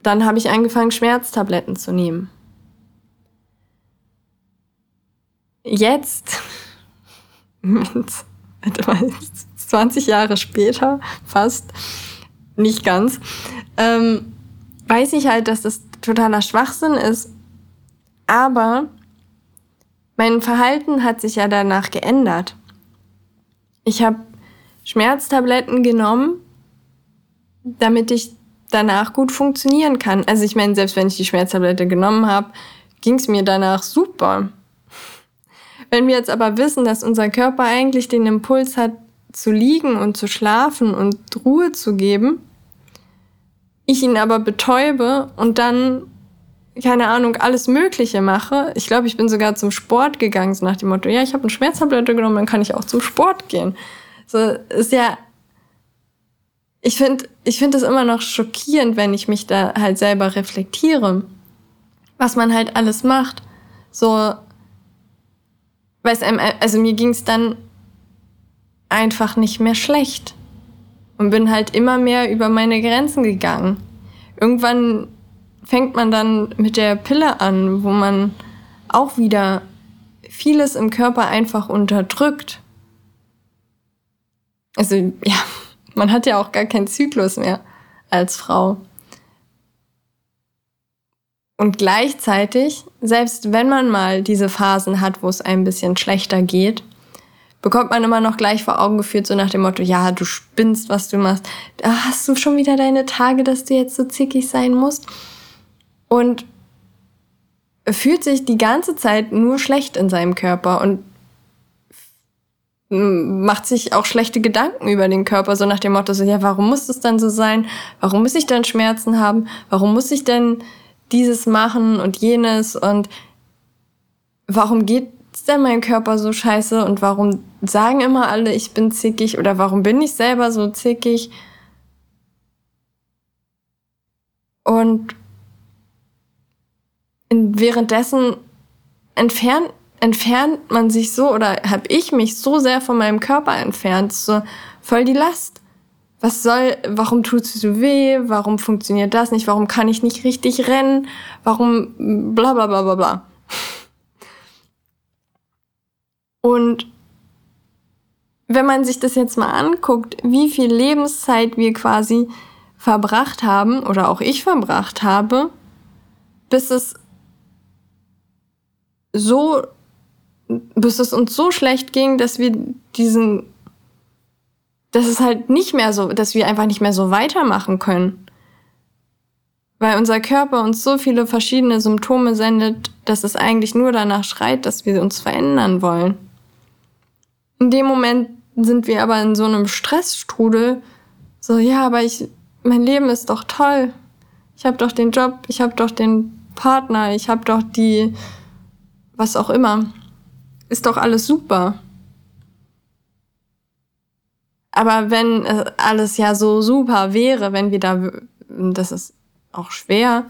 dann habe ich angefangen, Schmerztabletten zu nehmen. Jetzt, 20 Jahre später, fast, nicht ganz, ähm, weiß ich halt, dass das totaler Schwachsinn ist. Aber mein Verhalten hat sich ja danach geändert. Ich habe Schmerztabletten genommen, damit ich danach gut funktionieren kann. Also ich meine, selbst wenn ich die Schmerztablette genommen habe, ging es mir danach super. Wenn wir jetzt aber wissen, dass unser Körper eigentlich den Impuls hat, zu liegen und zu schlafen und Ruhe zu geben, ich ihn aber betäube und dann, keine Ahnung, alles Mögliche mache. Ich glaube, ich bin sogar zum Sport gegangen, so nach dem Motto, ja, ich habe eine Schmerztablette genommen, dann kann ich auch zum Sport gehen. So ist ja ich finde ich finde es immer noch schockierend, wenn ich mich da halt selber reflektiere, was man halt alles macht. So, weiß einem, also mir ging es dann einfach nicht mehr schlecht und bin halt immer mehr über meine Grenzen gegangen. Irgendwann fängt man dann mit der Pille an, wo man auch wieder vieles im Körper einfach unterdrückt. Also ja, man hat ja auch gar keinen Zyklus mehr als Frau. Und gleichzeitig, selbst wenn man mal diese Phasen hat, wo es ein bisschen schlechter geht, bekommt man immer noch gleich vor Augen geführt, so nach dem Motto, ja, du spinnst, was du machst. Da hast du schon wieder deine Tage, dass du jetzt so zickig sein musst. Und fühlt sich die ganze Zeit nur schlecht in seinem Körper und macht sich auch schlechte Gedanken über den Körper, so nach dem Motto, so, ja, warum muss das dann so sein? Warum muss ich dann Schmerzen haben? Warum muss ich denn dieses machen und jenes? Und warum geht's denn meinem Körper so scheiße? Und warum sagen immer alle, ich bin zickig? Oder warum bin ich selber so zickig? Und währenddessen entfernt entfernt man sich so oder habe ich mich so sehr von meinem Körper entfernt, so voll die Last. Was soll, warum tut es so weh? Warum funktioniert das nicht? Warum kann ich nicht richtig rennen? Warum bla bla bla bla bla. Und wenn man sich das jetzt mal anguckt, wie viel Lebenszeit wir quasi verbracht haben oder auch ich verbracht habe, bis es so bis es uns so schlecht ging, dass wir diesen, dass es halt nicht mehr so, dass wir einfach nicht mehr so weitermachen können. Weil unser Körper uns so viele verschiedene Symptome sendet, dass es eigentlich nur danach schreit, dass wir uns verändern wollen. In dem Moment sind wir aber in so einem Stressstrudel, so ja, aber ich, mein Leben ist doch toll. Ich habe doch den Job, ich habe doch den Partner, ich habe doch die, was auch immer ist doch alles super. Aber wenn äh, alles ja so super wäre, wenn wir da, das ist auch schwer,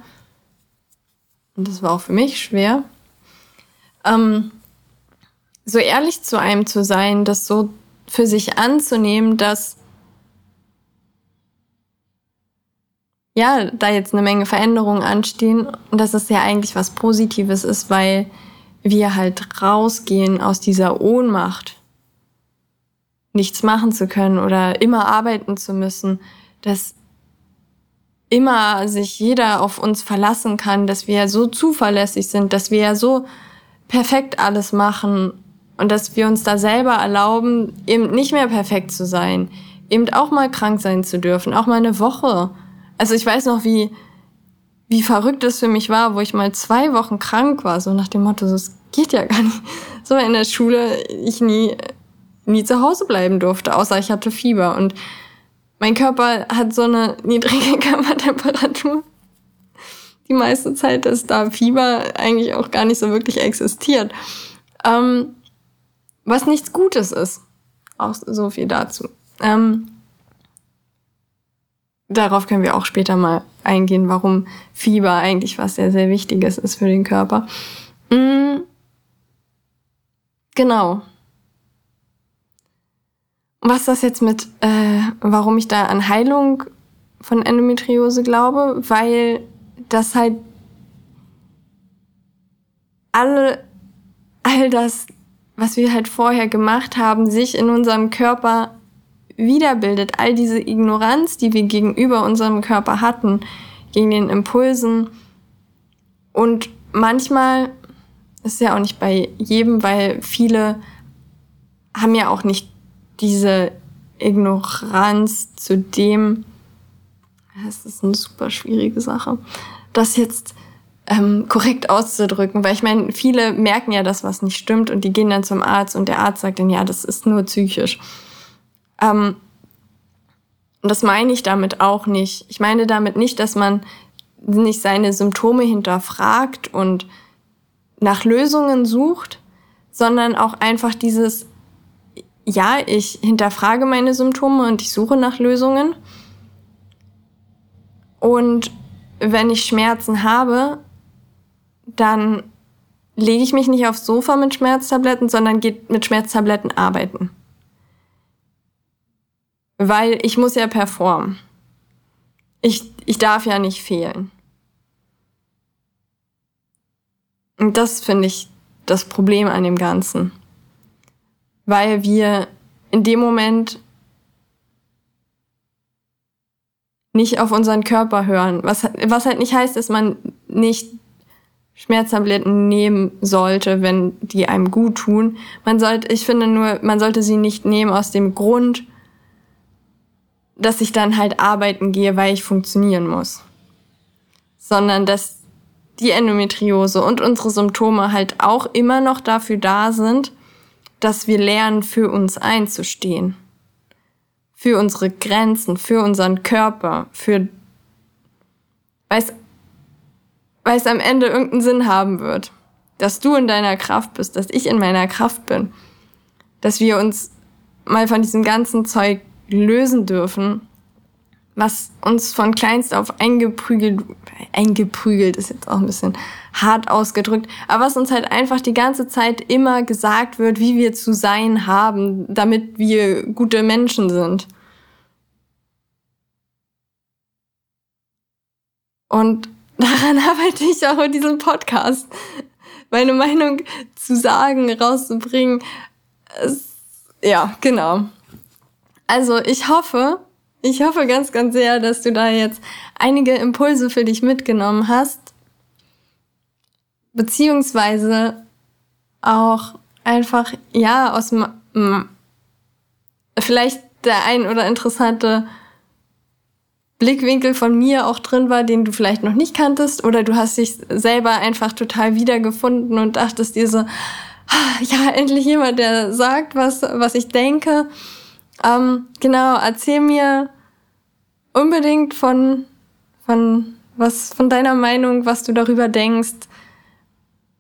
und das war auch für mich schwer, ähm, so ehrlich zu einem zu sein, das so für sich anzunehmen, dass ja, da jetzt eine Menge Veränderungen anstehen und dass es ja eigentlich was Positives ist, weil wir halt rausgehen aus dieser Ohnmacht, nichts machen zu können oder immer arbeiten zu müssen, dass immer sich jeder auf uns verlassen kann, dass wir so zuverlässig sind, dass wir ja so perfekt alles machen und dass wir uns da selber erlauben, eben nicht mehr perfekt zu sein, eben auch mal krank sein zu dürfen, auch mal eine Woche. Also ich weiß noch, wie wie verrückt es für mich war, wo ich mal zwei Wochen krank war, so nach dem Motto, das geht ja gar nicht. So in der Schule ich nie, nie zu Hause bleiben durfte, außer ich hatte Fieber. Und mein Körper hat so eine niedrige Körpertemperatur, die meiste Zeit, dass da Fieber eigentlich auch gar nicht so wirklich existiert. Ähm, was nichts Gutes ist. Auch so viel dazu. Ähm, darauf können wir auch später mal eingehen, warum Fieber eigentlich was sehr, sehr Wichtiges ist für den Körper. Mhm. Genau. Was das jetzt mit, äh, warum ich da an Heilung von Endometriose glaube, weil das halt alle, all das, was wir halt vorher gemacht haben, sich in unserem Körper wiederbildet. All diese Ignoranz, die wir gegenüber unserem Körper hatten, gegen den Impulsen. Und manchmal ist ja auch nicht bei jedem, weil viele haben ja auch nicht diese Ignoranz zu dem, das ist eine super schwierige Sache, das jetzt ähm, korrekt auszudrücken, weil ich meine, viele merken ja, dass was nicht stimmt und die gehen dann zum Arzt und der Arzt sagt dann, ja, das ist nur psychisch. Ähm, das meine ich damit auch nicht. Ich meine damit nicht, dass man nicht seine Symptome hinterfragt und nach Lösungen sucht, sondern auch einfach dieses, ja, ich hinterfrage meine Symptome und ich suche nach Lösungen. Und wenn ich Schmerzen habe, dann lege ich mich nicht aufs Sofa mit Schmerztabletten, sondern gehe mit Schmerztabletten arbeiten. Weil ich muss ja performen. Ich, ich darf ja nicht fehlen. Und das finde ich das Problem an dem Ganzen. Weil wir in dem Moment nicht auf unseren Körper hören. Was, was halt nicht heißt, dass man nicht Schmerztabletten nehmen sollte, wenn die einem gut tun. Man sollte, ich finde nur, man sollte sie nicht nehmen aus dem Grund, dass ich dann halt arbeiten gehe, weil ich funktionieren muss. Sondern dass die Endometriose und unsere Symptome halt auch immer noch dafür da sind, dass wir lernen, für uns einzustehen. Für unsere Grenzen, für unseren Körper, für, weil es, weil es am Ende irgendeinen Sinn haben wird. Dass du in deiner Kraft bist, dass ich in meiner Kraft bin. Dass wir uns mal von diesem ganzen Zeug lösen dürfen was uns von kleinst auf eingeprügelt, eingeprügelt ist jetzt auch ein bisschen hart ausgedrückt, aber was uns halt einfach die ganze Zeit immer gesagt wird, wie wir zu sein haben, damit wir gute Menschen sind. Und daran arbeite ich auch in diesem Podcast. Meine Meinung zu sagen, rauszubringen. Es, ja, genau. Also ich hoffe, ich hoffe ganz, ganz sehr, dass du da jetzt einige Impulse für dich mitgenommen hast. Beziehungsweise auch einfach, ja, aus vielleicht der ein oder interessante Blickwinkel von mir auch drin war, den du vielleicht noch nicht kanntest, oder du hast dich selber einfach total wiedergefunden und dachtest dir so, ah, ja, endlich jemand, der sagt, was, was ich denke. Ähm, genau, erzähl mir unbedingt von, von, was, von deiner Meinung, was du darüber denkst.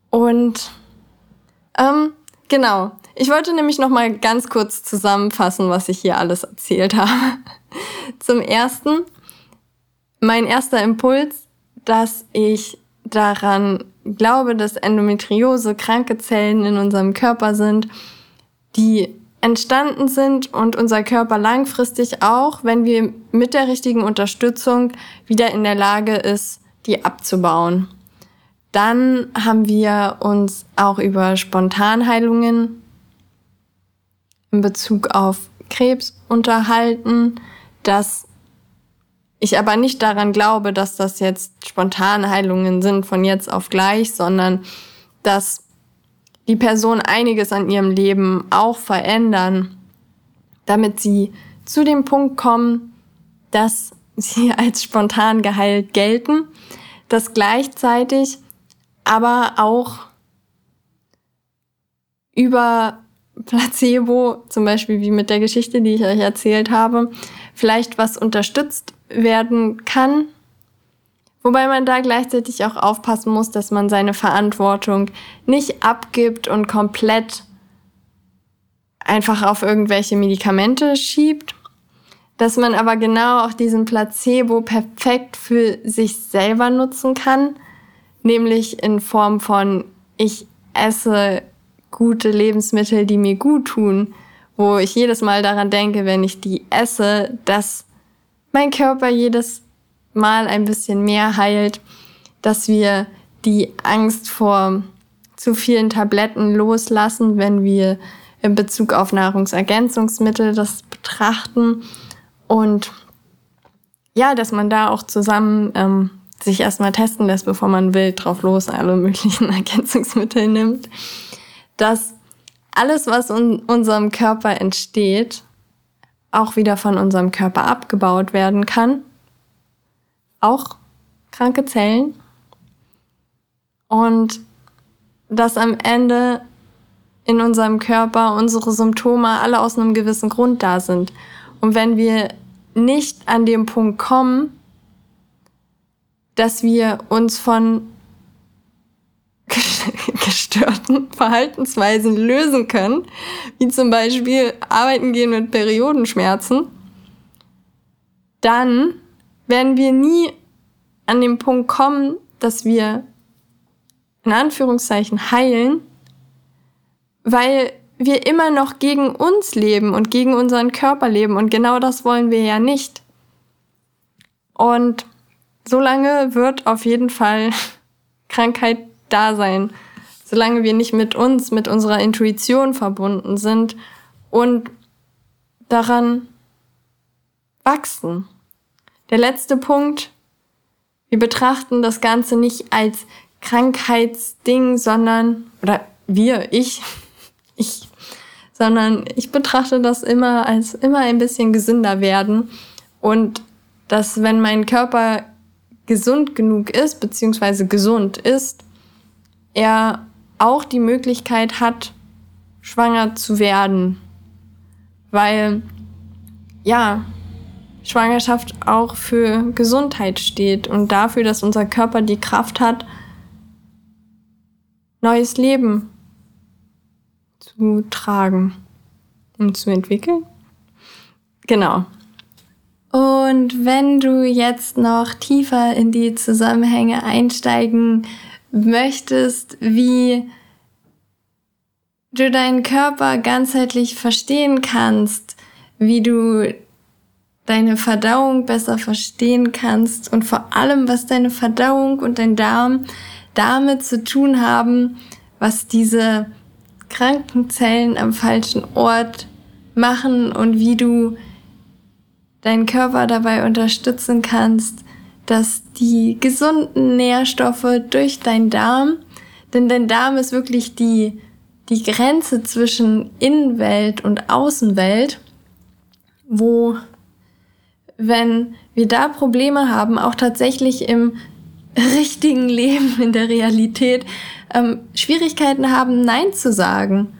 Und ähm, genau, ich wollte nämlich noch mal ganz kurz zusammenfassen, was ich hier alles erzählt habe. Zum ersten, mein erster Impuls, dass ich daran glaube, dass Endometriose kranke Zellen in unserem Körper sind, die entstanden sind und unser Körper langfristig auch, wenn wir mit der richtigen Unterstützung wieder in der Lage ist, die abzubauen. Dann haben wir uns auch über Spontanheilungen in Bezug auf Krebs unterhalten, dass ich aber nicht daran glaube, dass das jetzt Spontanheilungen sind von jetzt auf gleich, sondern dass die Person einiges an ihrem Leben auch verändern, damit sie zu dem Punkt kommen, dass sie als spontan geheilt gelten, dass gleichzeitig aber auch über Placebo, zum Beispiel wie mit der Geschichte, die ich euch erzählt habe, vielleicht was unterstützt werden kann, Wobei man da gleichzeitig auch aufpassen muss, dass man seine Verantwortung nicht abgibt und komplett einfach auf irgendwelche Medikamente schiebt, dass man aber genau auch diesen Placebo perfekt für sich selber nutzen kann, nämlich in Form von ich esse gute Lebensmittel, die mir gut tun, wo ich jedes Mal daran denke, wenn ich die esse, dass mein Körper jedes Mal ein bisschen mehr heilt, dass wir die Angst vor zu vielen Tabletten loslassen, wenn wir in Bezug auf Nahrungsergänzungsmittel das betrachten. Und ja, dass man da auch zusammen ähm, sich erstmal testen lässt, bevor man wild drauf los alle möglichen Ergänzungsmittel nimmt, dass alles, was in unserem Körper entsteht, auch wieder von unserem Körper abgebaut werden kann auch kranke Zellen. Und dass am Ende in unserem Körper unsere Symptome alle aus einem gewissen Grund da sind. Und wenn wir nicht an dem Punkt kommen, dass wir uns von gestörten Verhaltensweisen lösen können, wie zum Beispiel arbeiten gehen mit Periodenschmerzen, dann werden wir nie an den Punkt kommen, dass wir in Anführungszeichen heilen, weil wir immer noch gegen uns leben und gegen unseren Körper leben und genau das wollen wir ja nicht. Und solange wird auf jeden Fall Krankheit da sein, solange wir nicht mit uns, mit unserer Intuition verbunden sind und daran wachsen. Der letzte Punkt. Wir betrachten das Ganze nicht als Krankheitsding, sondern, oder wir, ich, ich, sondern ich betrachte das immer als immer ein bisschen gesünder werden und dass wenn mein Körper gesund genug ist, beziehungsweise gesund ist, er auch die Möglichkeit hat, schwanger zu werden. Weil, ja, Schwangerschaft auch für Gesundheit steht und dafür, dass unser Körper die Kraft hat, neues Leben zu tragen und zu entwickeln. Genau. Und wenn du jetzt noch tiefer in die Zusammenhänge einsteigen möchtest, wie du deinen Körper ganzheitlich verstehen kannst, wie du deine Verdauung besser verstehen kannst und vor allem, was deine Verdauung und dein Darm damit zu tun haben, was diese kranken Zellen am falschen Ort machen und wie du deinen Körper dabei unterstützen kannst, dass die gesunden Nährstoffe durch deinen Darm, denn dein Darm ist wirklich die, die Grenze zwischen Innenwelt und Außenwelt, wo wenn wir da Probleme haben, auch tatsächlich im richtigen Leben, in der Realität, ähm, Schwierigkeiten haben, Nein zu sagen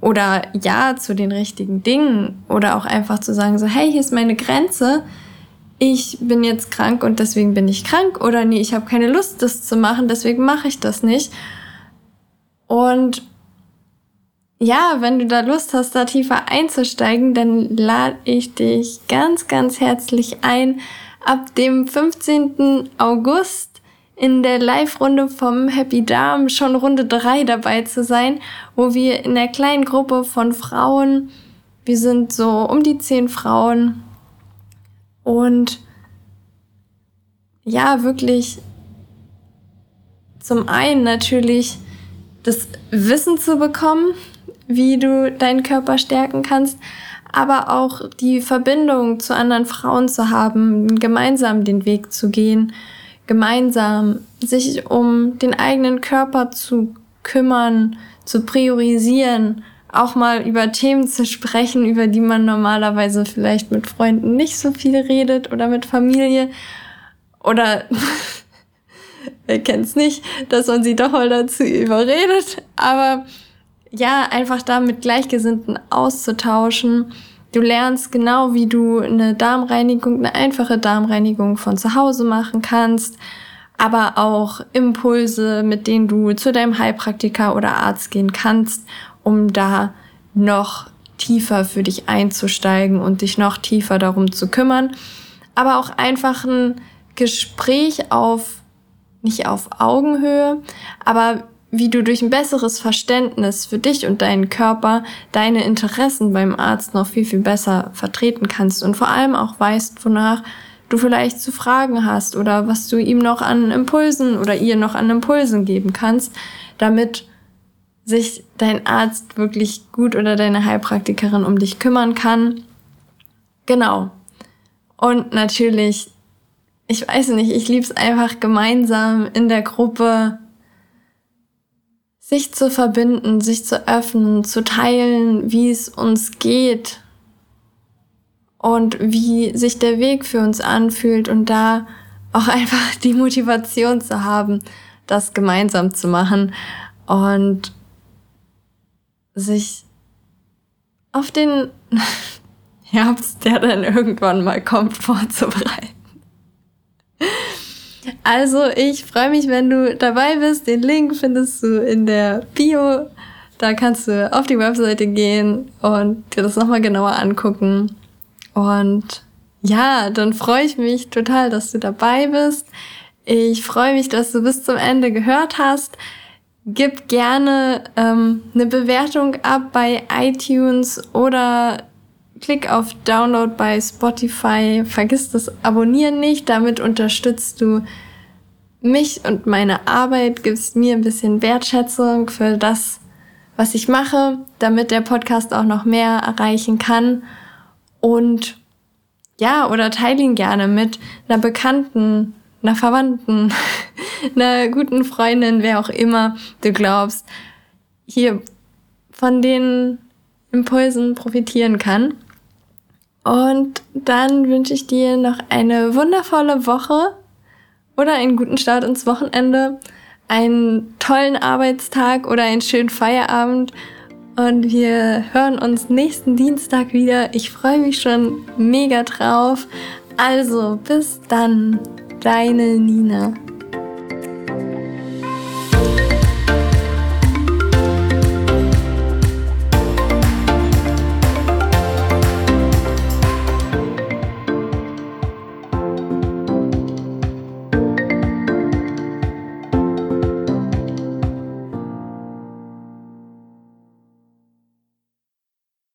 oder Ja zu den richtigen Dingen oder auch einfach zu sagen, so, hey, hier ist meine Grenze, ich bin jetzt krank und deswegen bin ich krank oder nee, ich habe keine Lust, das zu machen, deswegen mache ich das nicht. Und ja, wenn du da Lust hast, da tiefer einzusteigen, dann lade ich dich ganz, ganz herzlich ein, ab dem 15. August in der Live-Runde vom Happy Darm schon Runde 3 dabei zu sein, wo wir in der kleinen Gruppe von Frauen, wir sind so um die 10 Frauen und ja, wirklich zum einen natürlich das Wissen zu bekommen, wie du deinen Körper stärken kannst, aber auch die Verbindung zu anderen Frauen zu haben, gemeinsam den Weg zu gehen, gemeinsam sich um den eigenen Körper zu kümmern, zu priorisieren, auch mal über Themen zu sprechen, über die man normalerweise vielleicht mit Freunden nicht so viel redet oder mit Familie oder wer kennt's nicht, dass man sie doch mal dazu überredet, aber ja, einfach da mit Gleichgesinnten auszutauschen. Du lernst genau, wie du eine Darmreinigung, eine einfache Darmreinigung von zu Hause machen kannst. aber auch Impulse, mit denen du zu deinem Heilpraktiker oder Arzt gehen kannst, um da noch tiefer für dich einzusteigen und dich noch tiefer darum zu kümmern. Aber auch einfach ein Gespräch auf, nicht auf Augenhöhe, aber wie du durch ein besseres Verständnis für dich und deinen Körper deine Interessen beim Arzt noch viel, viel besser vertreten kannst und vor allem auch weißt, wonach du vielleicht zu fragen hast oder was du ihm noch an Impulsen oder ihr noch an Impulsen geben kannst, damit sich dein Arzt wirklich gut oder deine Heilpraktikerin um dich kümmern kann. Genau. Und natürlich, ich weiß nicht, ich liebe es einfach gemeinsam in der Gruppe sich zu verbinden, sich zu öffnen, zu teilen, wie es uns geht und wie sich der Weg für uns anfühlt und da auch einfach die Motivation zu haben, das gemeinsam zu machen und sich auf den Herbst, der dann irgendwann mal kommt, vorzubereiten. Also, ich freue mich, wenn du dabei bist. Den Link findest du in der Bio. Da kannst du auf die Webseite gehen und dir das nochmal genauer angucken. Und ja, dann freue ich mich total, dass du dabei bist. Ich freue mich, dass du bis zum Ende gehört hast. Gib gerne ähm, eine Bewertung ab bei iTunes oder klick auf Download bei Spotify. Vergiss das Abonnieren nicht. Damit unterstützt du mich und meine Arbeit, gibst mir ein bisschen Wertschätzung für das, was ich mache, damit der Podcast auch noch mehr erreichen kann. Und ja, oder teile ihn gerne mit einer Bekannten, einer Verwandten, einer guten Freundin, wer auch immer du glaubst, hier von den Impulsen profitieren kann. Und dann wünsche ich dir noch eine wundervolle Woche oder einen guten Start ins Wochenende, einen tollen Arbeitstag oder einen schönen Feierabend. Und wir hören uns nächsten Dienstag wieder. Ich freue mich schon mega drauf. Also, bis dann, deine Nina.